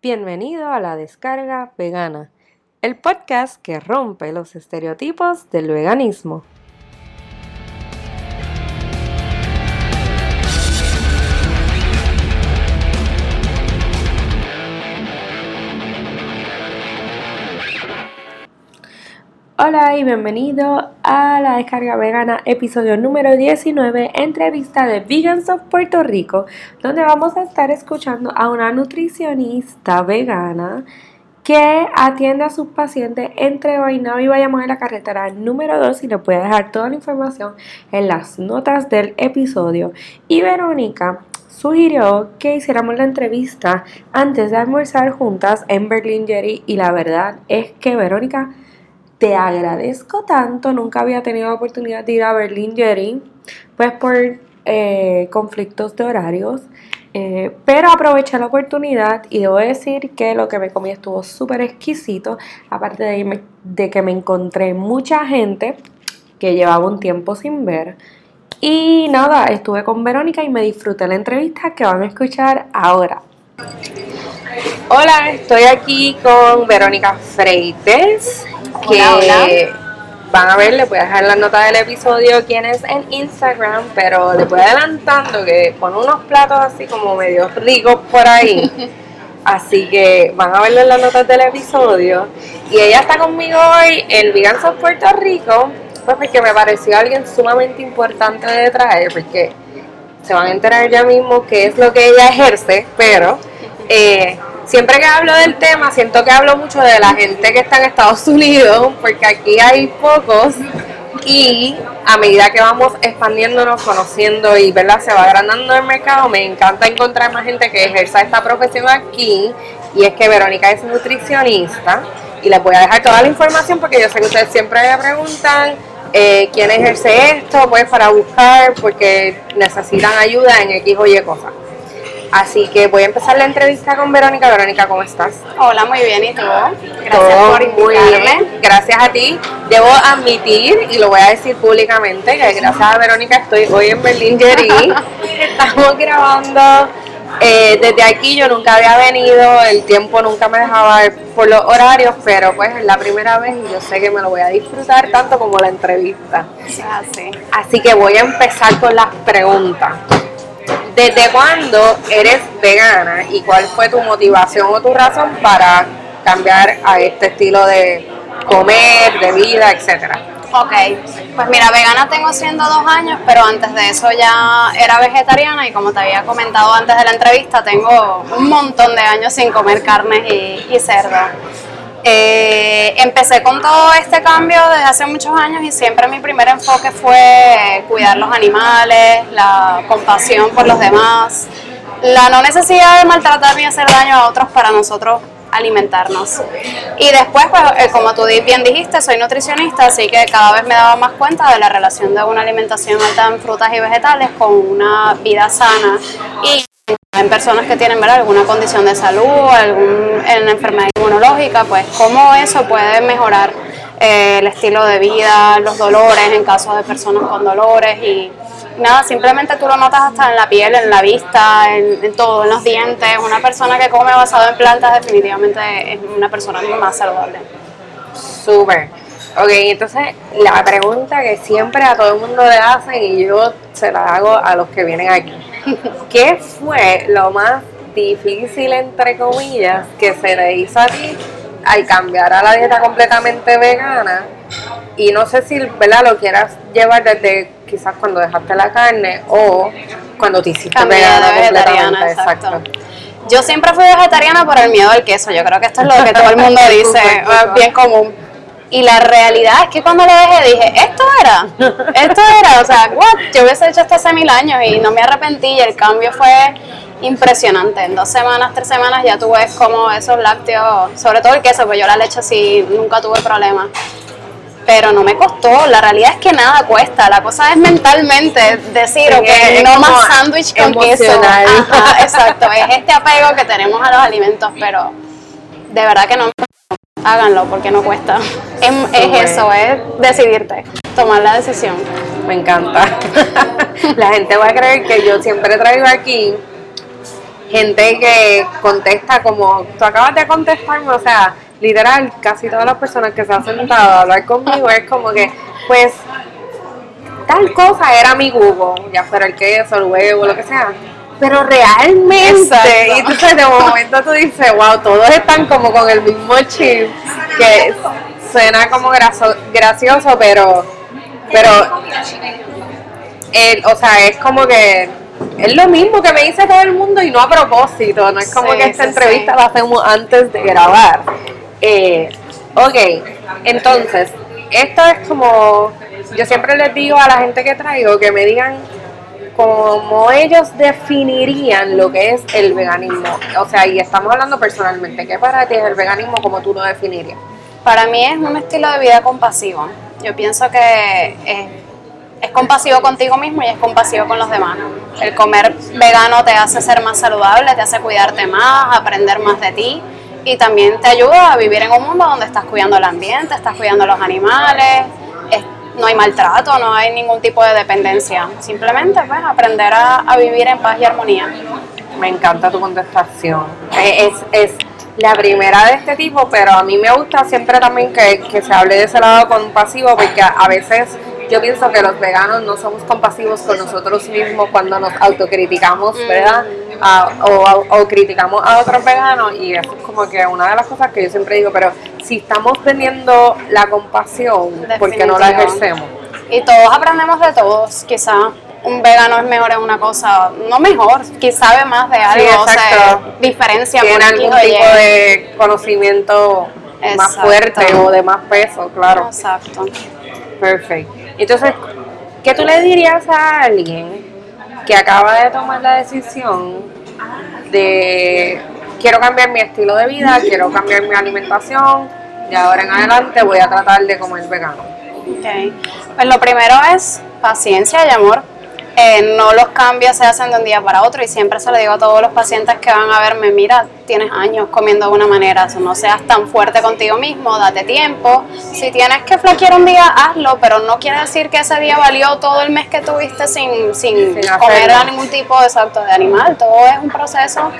Bienvenido a la descarga vegana, el podcast que rompe los estereotipos del veganismo. Hola y bienvenido a la descarga vegana, episodio número 19, entrevista de Vegans of Puerto Rico, donde vamos a estar escuchando a una nutricionista vegana que atiende a sus pacientes entre Guaynabo y Bayamón en la carretera número 2 y les voy a dejar toda la información en las notas del episodio. Y Verónica sugirió que hiciéramos la entrevista antes de almorzar juntas en Berlin Jerry y la verdad es que Verónica te agradezco tanto, nunca había tenido la oportunidad de ir a Berlin Jerry, pues por eh, conflictos de horarios, eh, pero aproveché la oportunidad y debo decir que lo que me comí estuvo súper exquisito, aparte de, de que me encontré mucha gente que llevaba un tiempo sin ver. Y nada, estuve con Verónica y me disfruté la entrevista que van a escuchar ahora. Hola, estoy aquí con Verónica Freites que van a ver, les voy a dejar la nota del episodio quién es en Instagram, pero les voy adelantando que pone unos platos así como medio ricos por ahí. Así que van a verlo en las notas del episodio. Y ella está conmigo hoy en Vegans of Puerto Rico, pues porque me pareció alguien sumamente importante de traer, porque se van a enterar ya mismo qué es lo que ella ejerce, pero eh, siempre que hablo del tema, siento que hablo mucho de la gente que está en Estados Unidos, porque aquí hay pocos y a medida que vamos expandiéndonos, conociendo y ¿verdad? se va agrandando el mercado, me encanta encontrar más gente que ejerza esta profesión aquí. Y es que Verónica es nutricionista y les voy a dejar toda la información porque yo sé que ustedes siempre me preguntan eh, quién ejerce esto, pues para buscar porque necesitan ayuda en X o Y cosas. Así que voy a empezar la entrevista con Verónica. Verónica, ¿cómo estás? Hola, muy bien. ¿Y tú? Gracias por invitarme. Gracias a ti. Debo admitir, y lo voy a decir públicamente, que gracias a Verónica estoy hoy en Berlín Jerry. Estamos grabando eh, desde aquí. Yo nunca había venido, el tiempo nunca me dejaba ver por los horarios, pero pues es la primera vez y yo sé que me lo voy a disfrutar tanto como la entrevista. Así. Así que voy a empezar con las preguntas. ¿Desde cuándo eres vegana y cuál fue tu motivación o tu razón para cambiar a este estilo de comer, de vida, etcétera? Ok, pues mira, vegana tengo siendo dos años, pero antes de eso ya era vegetariana y como te había comentado antes de la entrevista, tengo un montón de años sin comer carnes y, y cerdo. Eh, empecé con todo este cambio desde hace muchos años y siempre mi primer enfoque fue cuidar los animales, la compasión por los demás, la no necesidad de maltratar ni hacer daño a otros para nosotros alimentarnos. Y después, pues, eh, como tú bien dijiste, soy nutricionista, así que cada vez me daba más cuenta de la relación de una alimentación alta en frutas y vegetales con una vida sana y en personas que tienen alguna condición de salud, alguna enfermedad inmunológica, pues cómo eso puede mejorar eh, el estilo de vida, los dolores en caso de personas con dolores y nada, simplemente tú lo notas hasta en la piel, en la vista, en, todo, en los dientes. Una persona que come basado en plantas definitivamente es una persona más saludable. Súper. Ok, entonces la pregunta que siempre a todo el mundo le hacen y yo se la hago a los que vienen aquí. ¿Qué fue lo más difícil, entre comillas, que se le hizo a ti al cambiar a la dieta completamente vegana? Y no sé si ¿verdad? lo quieras llevar desde quizás cuando dejaste la carne o cuando te hiciste vegana, vegetariana. Exacto. Yo siempre fui vegetariana por el miedo al queso. Yo creo que esto es lo que todo el mundo dice, bien común. Y la realidad es que cuando lo dejé dije, esto era, esto era, o sea, what? yo hubiese hecho esto hace mil años y no me arrepentí y el cambio fue impresionante. En dos semanas, tres semanas ya tú ves como esos lácteos, sobre todo el queso, pues yo la leche sí nunca tuve problemas. Pero no me costó, la realidad es que nada cuesta, la cosa es mentalmente decir, ok, no más sándwich con queso. exacto, es este apego que tenemos a los alimentos, pero de verdad que no háganlo porque no cuesta. Es, eso, es decidirte, tomar la decisión. Me encanta. la gente va a creer que yo siempre traigo aquí gente que contesta como tú acabas de contestarme, o sea, literal, casi todas las personas que se han sentado a hablar conmigo es como que, pues, tal cosa era mi Google, ya fuera el queso, el huevo, lo que sea. Pero realmente, y entonces de momento tú dices, wow, todos están como con el mismo chip, que suena como gracioso, pero, pero, el, o sea, es como que es lo mismo que me dice todo el mundo y no a propósito, no es como que esta entrevista la hacemos antes de grabar. Eh, ok, entonces, esto es como, yo siempre les digo a la gente que traigo que me digan cómo ellos definirían lo que es el veganismo. O sea, y estamos hablando personalmente, ¿qué para ti es el veganismo como tú lo definirías? Para mí es un estilo de vida compasivo. Yo pienso que es, es compasivo contigo mismo y es compasivo con los demás. El comer vegano te hace ser más saludable, te hace cuidarte más, aprender más de ti y también te ayuda a vivir en un mundo donde estás cuidando el ambiente, estás cuidando los animales, no hay maltrato, no hay ningún tipo de dependencia. Simplemente pues aprender a, vivir en paz y armonía. Me encanta tu contestación. Es, es la primera de este tipo, pero a mí me gusta siempre también que, que se hable de ese lado compasivo, porque a veces yo pienso que los veganos no somos compasivos con nosotros mismos cuando nos autocriticamos, ¿verdad? O, criticamos a otros veganos y eso es como que una de las cosas que yo siempre digo, pero si estamos teniendo la compasión, ¿por qué no la ejercemos? Y todos aprendemos de todos, quizá un vegano es mejor en una cosa, no mejor, quizá sabe más de algo, o sea, diferencia Tiene algún tipo de conocimiento más fuerte o de más peso, claro. Exacto. Perfecto. Entonces, ¿qué tú le dirías a alguien que acaba de tomar la decisión de quiero cambiar mi estilo de vida, quiero cambiar mi alimentación, y ahora en adelante voy a tratar de comer vegano? Okay. Pues lo primero es paciencia y amor eh, no los cambios se hacen de un día para otro y siempre se lo digo a todos los pacientes que van a verme, mira, tienes años comiendo de una manera, no seas tan fuerte contigo mismo, date tiempo, si tienes que flaquear un día, hazlo, pero no quiere decir que ese día valió todo el mes que tuviste sin, sin, comer a ningún tipo de salto de animal, todo es un proceso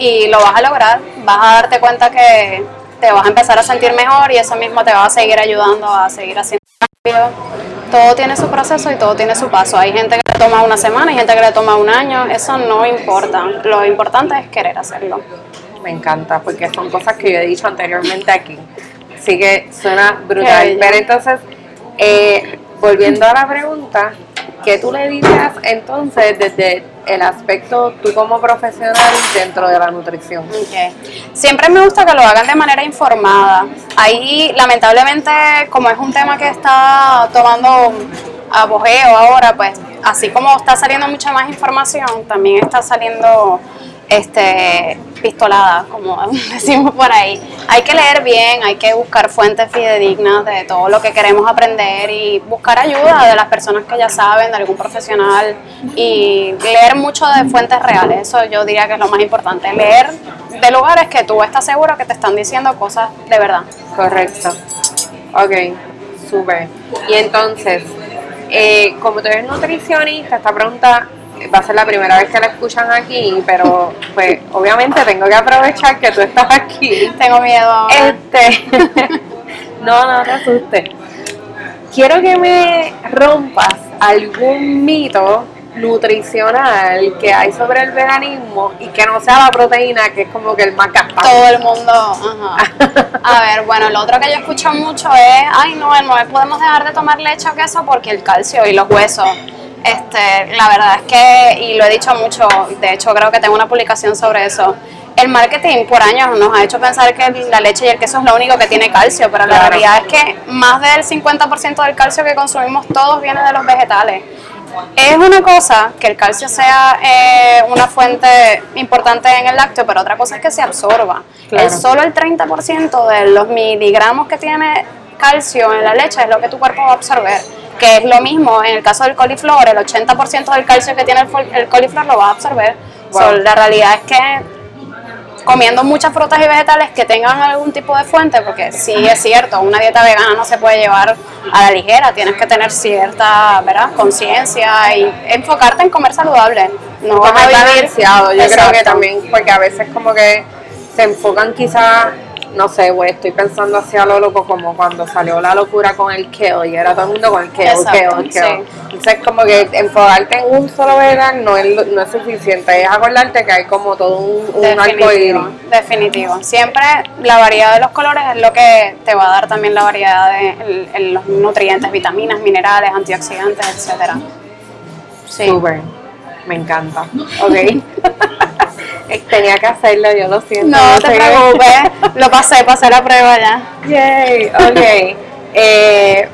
y lo vas a lograr, vas a darte cuenta que te vas a empezar a sentir mejor y eso mismo te va a seguir ayudando a seguir haciendo cambios todo tiene su proceso y todo tiene su paso. Hay gente que le toma una semana, hay gente que le toma un año, eso no importa. Lo importante es querer hacerlo. Me encanta, porque son cosas que yo he dicho anteriormente aquí. Así que suena brutal. Pero entonces, eh, volviendo a la pregunta, ¿qué tú le dirías entonces desde el aspecto tú como profesional dentro de la nutrición? Siempre me gusta que lo hagan de manera informada. Ahí, lamentablemente, como es un tema que está tomando apogeo ahora, pues así como está saliendo mucha más información, también está saliendo este, pistolada, como decimos por ahí. Hay que leer bien, hay que buscar fuentes fidedignas de todo lo que queremos aprender y buscar ayuda de las personas que ya saben, de algún profesional y leer mucho de fuentes reales. Eso yo diría que es lo más importante. Leer de lugares que tú estás seguro que te están diciendo cosas de verdad. Correcto. Ok, súper. Y entonces, eh, como tú eres nutricionista, esta pregunta va a ser la primera vez que la escuchan aquí, pero pues obviamente tengo que aprovechar que tú estás aquí. Tengo miedo. Este, no, no te asustes. Quiero que me rompas algún mito nutricional que hay sobre el veganismo y que no sea la proteína, que es como que el más gastado. Todo el mundo. A ver, bueno, lo otro que yo escucho mucho es, ay no, no podemos dejar de tomar leche o queso porque el calcio y los huesos. Este, la verdad es que, y lo he dicho mucho, de hecho creo que tengo una publicación sobre eso, el marketing por años nos ha hecho pensar que la leche y el queso es lo único que tiene calcio, pero la realidad es que más del 50% del calcio que consumimos todos viene de los vegetales. Es una cosa que el calcio sea eh, una fuente importante en el lácteo, pero otra cosa es que se absorba. El, solo el 30% de los miligramos que tiene calcio en la leche es lo que tu cuerpo va a absorber que es lo mismo en el caso del coliflor, el 80% del calcio que tiene el, coliflor lo va a absorber. la realidad es que comiendo muchas frutas y vegetales que tengan algún tipo de fuente, porque sí es cierto, una dieta vegana no se puede llevar a la ligera, tienes que tener cierta conciencia y enfocarte en comer saludable. no vas a vivir. Yo creo que también, porque a veces como que se enfocan quizás, no sé, güey, estoy pensando hacia lo loco como cuando salió la locura con el kale y era todo el mundo con el kale, kale. sí. Entonces como que enfocarte en un solo vegan no es, no es suficiente, es acordarte que hay como todo un, un arco iris. Definitivo, definitivo. Siempre la variedad de los colores es lo que te va a dar también la variedad de el- el- los nutrientes, vitaminas, minerales, antioxidantes, etcétera. Sí. Súper, me encanta. Ok. Tenía que hacerlo, yo lo siento. No te sé. preocupes, lo pasé, pasé la prueba ya. Yay, ok. Eh,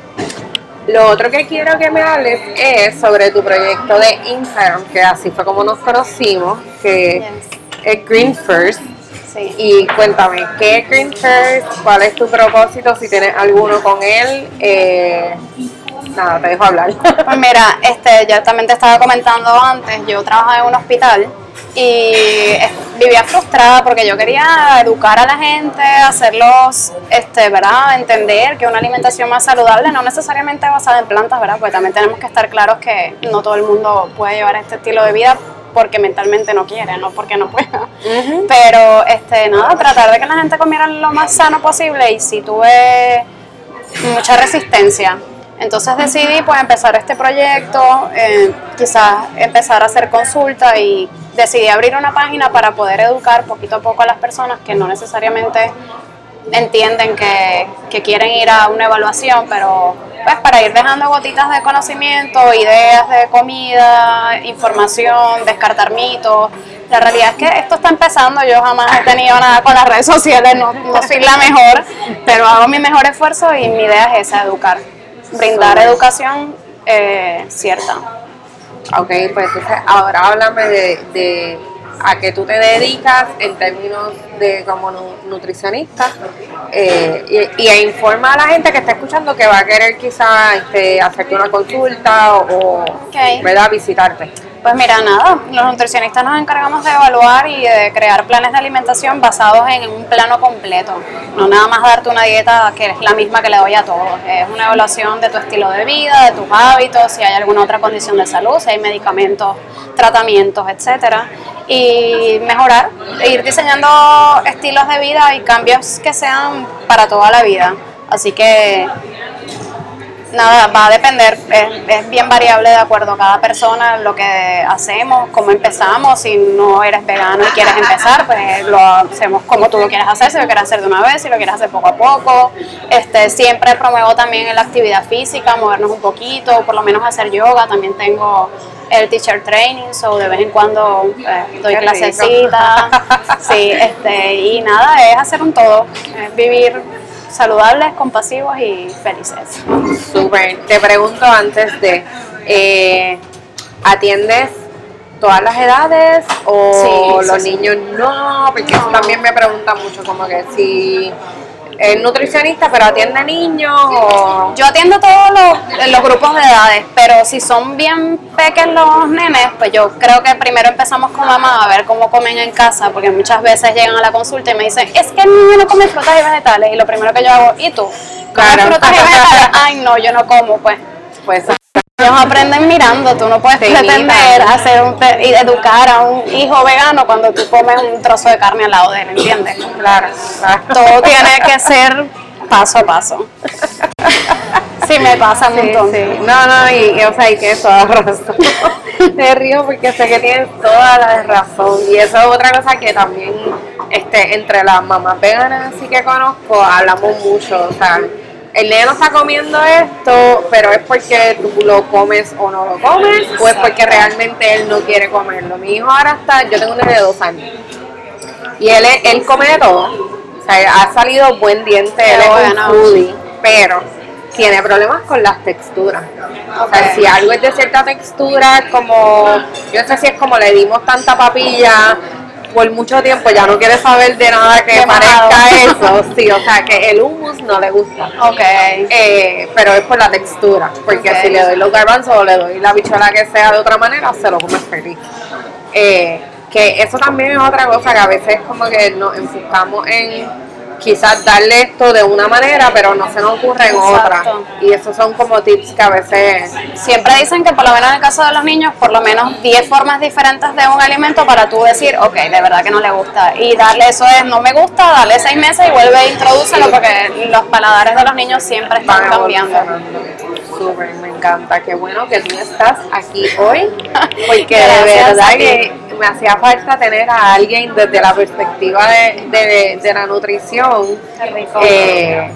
lo otro que quiero que me hables es sobre tu proyecto de Instagram, que así fue como nos conocimos, que Yes. es Green First. Sí. Y cuéntame, ¿qué es Green First? ¿Cuál es tu propósito? Si tienes alguno con él. Eh, nada, te dejo hablar. Pues mira, este, ya también te estaba comentando antes, yo trabajaba en un hospital y eh, vivía frustrada porque yo quería educar a la gente, hacerlos, este, ¿verdad? Entender que una alimentación más saludable no necesariamente basada en plantas, ¿verdad? Porque también tenemos que estar claros que no todo el mundo puede llevar este estilo de vida porque mentalmente no quiere, no porque no pueda. Pero, este, nada, tratar de que la gente comiera lo más sano posible y si tuve mucha resistencia. Entonces decidí pues empezar este proyecto, eh, quizás empezar a hacer consulta y decidí abrir una página para poder educar poquito a poco a las personas que no necesariamente entienden que, que quieren ir a una evaluación, pero pues para ir dejando gotitas de conocimiento, ideas de comida, información, descartar mitos. La realidad es que esto está empezando, yo jamás he tenido nada con las redes sociales, no, no soy la mejor, pero hago mi mejor esfuerzo y mi idea es esa, educar, brindar educación eh, cierta. Ok, pues entonces ahora háblame de, de a qué tú te dedicas en términos de como nu- nutricionista eh, y, a informa a la gente que está escuchando que va a querer quizás este, hacerte una consulta o, o, ¿verdad? visitarte. Pues mira, nada, los nutricionistas nos encargamos de evaluar y de crear planes de alimentación basados en un plano completo. No nada más darte una dieta que es la misma que le doy a todos. Es una evaluación de tu estilo de vida, de tus hábitos, si hay alguna otra condición de salud, si hay medicamentos, tratamientos, etcétera. Y mejorar, e ir diseñando estilos de vida y cambios que sean para toda la vida. Así que Nada, va a depender, es, es bien variable de acuerdo a cada persona, lo que hacemos, cómo empezamos, si no eres vegano y quieres empezar, pues lo hacemos como tú lo quieres hacer, si lo quieres hacer de una vez, si lo quieres hacer poco a poco. Este, siempre promuevo también la actividad física, movernos un poquito, por lo menos hacer yoga, también tengo el teacher training, so de vez en cuando eh, doy clasecitas, sí, este, y nada, es hacer un todo, es vivir saludables, compasivos y felices. Súper. Te pregunto antes de, eh, ¿atiendes todas las edades o Sí, los sí. niños no? Porque eso también me preguntan mucho, como que si es nutricionista pero atiende niños o... Yo atiendo todos los, los grupos de edades, pero si son bien pequeños los nenes, pues yo creo que primero empezamos con mamá a ver cómo comen en casa, porque muchas veces llegan a la consulta y me dicen, es que el niño no come frutas y vegetales, y lo primero que yo hago, ¿y tú? ¿Comes Claro. frutas y vegetales? Ay, no, yo no como, pues. Pues Ellos aprenden mirando, tú no puedes Te pretender imitan. hacer un, te- y educar a un hijo vegano cuando tú comes un trozo de carne al lado de él, ¿entiendes? claro, claro. Todo tiene que ser paso a paso. Sí, me pasa un Sí, montón. sí. No, no, y, y, o sea, y tienes toda la razón. Me río porque sé que tienes toda la razón. Y eso es otra cosa que también este, entre las mamás veganas así que conozco hablamos mucho. O sea, el nene no está comiendo esto, pero es porque tú lo comes o no lo comes, o es porque realmente él no quiere comerlo. Mi hijo ahora está, yo tengo un nene de dos años. Y él, él come de todo. O sea, ha salido buen diente, él es un foodie, pero tiene problemas con las texturas. O sea, si algo es de cierta textura, como, yo no sé si es como le dimos tanta papilla por mucho tiempo, ya no quiere saber de nada que parezca eso. Sí, o sea, que el hummus no le gusta. Ok. Eh, pero es por la textura, porque si le doy los garbanzos o le doy la bichuela que sea de otra manera, se lo come feliz. Eh, que eso también es otra cosa que a veces como que nos enfocamos en quizás darle esto de una manera, pero no se nos ocurre en otra. Y esos son como tips que a veces... Siempre dicen que por lo menos en el caso de los niños, por lo menos 10 formas diferentes de un alimento para tú decir, ok, de verdad que no le gusta. Y darle eso es, no me gusta, darle 6 meses y vuelve a introducirlo porque los paladares de los niños siempre están cambiando. Súper, me encanta. Qué bueno que tú estás aquí hoy, porque de verdad que me hacía falta tener a alguien desde la perspectiva de, de, la nutrición. Eh,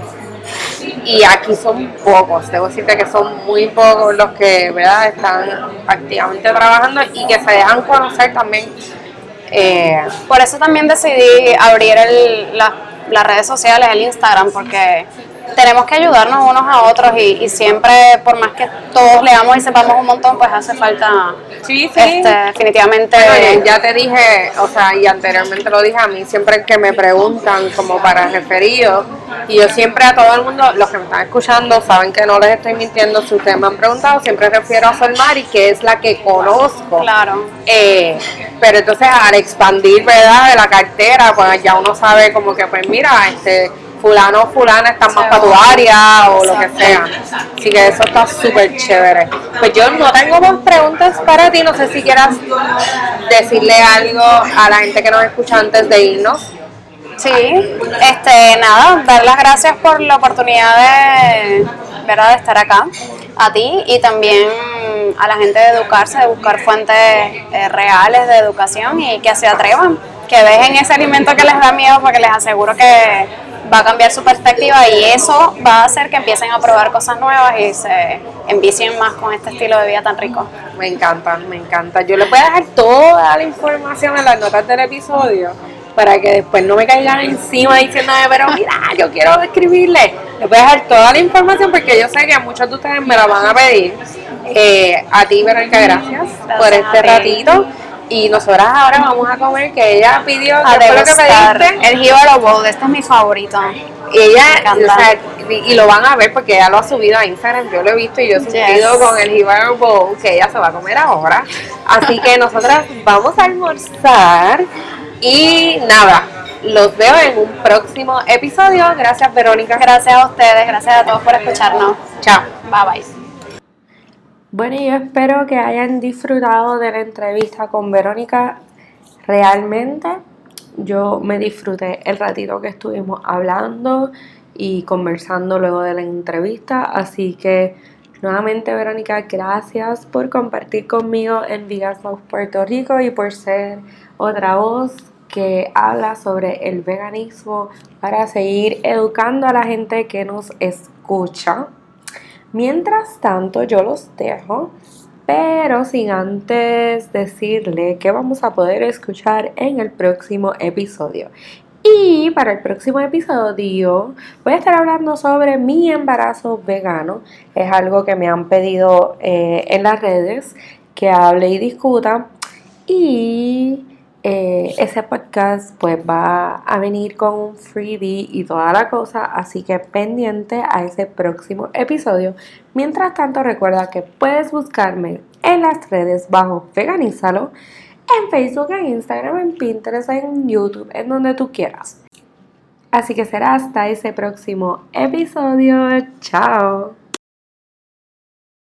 y aquí son pocos, debo decirte que son muy pocos los que ¿verdad? están activamente trabajando y que se dejan conocer también. Eh, Por eso también decidí abrir el, las redes sociales, el Instagram, porque tenemos que ayudarnos unos a otros y, siempre, por más que todos leamos y sepamos un montón, pues hace falta sí, sí. Este, definitivamente. ya te dije, o sea, y anteriormente lo dije a mí, siempre que me preguntan como para referidos, y yo siempre a todo el mundo, los que me están escuchando, saben que no les estoy mintiendo, si ustedes me han preguntado, siempre refiero a Solmari, que es la que conozco. Claro. Eh, pero entonces al expandir, ¿verdad?, de la cartera, pues ya uno sabe como que, pues mira, este fulano o fulana están más para tu área o lo que sea. Así que eso está súper chévere. Pues yo no tengo más preguntas para ti, no sé si quieras decirle algo a la gente que nos escucha antes de irnos. Sí, este, nada, dar las gracias por la oportunidad de, ¿verdad? de estar acá, a ti y también a la gente de educarse, de buscar fuentes eh, reales de educación y que se atrevan, que dejen ese alimento que les da miedo porque les aseguro que va a cambiar su perspectiva y eso va a hacer que empiecen a probar cosas nuevas y se envicien más con este estilo de vida tan rico. Me encanta, me encanta. Yo les voy a dejar toda la información en las notas del episodio para que después no me caigan encima diciéndome, pero mira, yo quiero escribirle. Les voy a dejar toda la información porque yo sé que muchos de ustedes me la van a pedir. Eh, a ti, Verónica, gracias, por este ratito. Y nosotras ahora vamos a comer, que ella pidió, a ¿qué lo que pediste? El Jíbaro Bowl, este es mi favorito. Y ella, o sea, y, lo van a ver porque ella lo ha subido a Instagram, yo lo he visto y yo he subido con el Jíbaro Bowl que ella se va a comer ahora. Así que nosotras vamos a almorzar y nada, los veo en un próximo episodio. Gracias Verónica. Gracias a ustedes, gracias a todos por escucharnos. Chao. Bye bye. Bueno, yo espero que hayan disfrutado de la entrevista con Verónica. Realmente yo me disfruté el ratito que estuvimos hablando y conversando luego de la entrevista. Así que nuevamente Verónica, gracias por compartir conmigo en Vegan Puerto Rico y por ser otra voz que habla sobre el veganismo para seguir educando a la gente que nos escucha. Mientras tanto, yo los dejo, pero sin antes decirle que vamos a poder escuchar en el próximo episodio. Y para el próximo episodio voy a estar hablando sobre mi embarazo vegano. Es algo que me han pedido eh, en las redes que hable y discuta. Y eh, ese podcast pues va a venir con un freebie y toda la cosa, así que pendiente a ese próximo episodio. Mientras tanto recuerda que puedes buscarme en las redes bajo Veganízalo, en Facebook, en Instagram, en Pinterest, en YouTube, en donde tú quieras. Así que será hasta ese próximo episodio. Chao.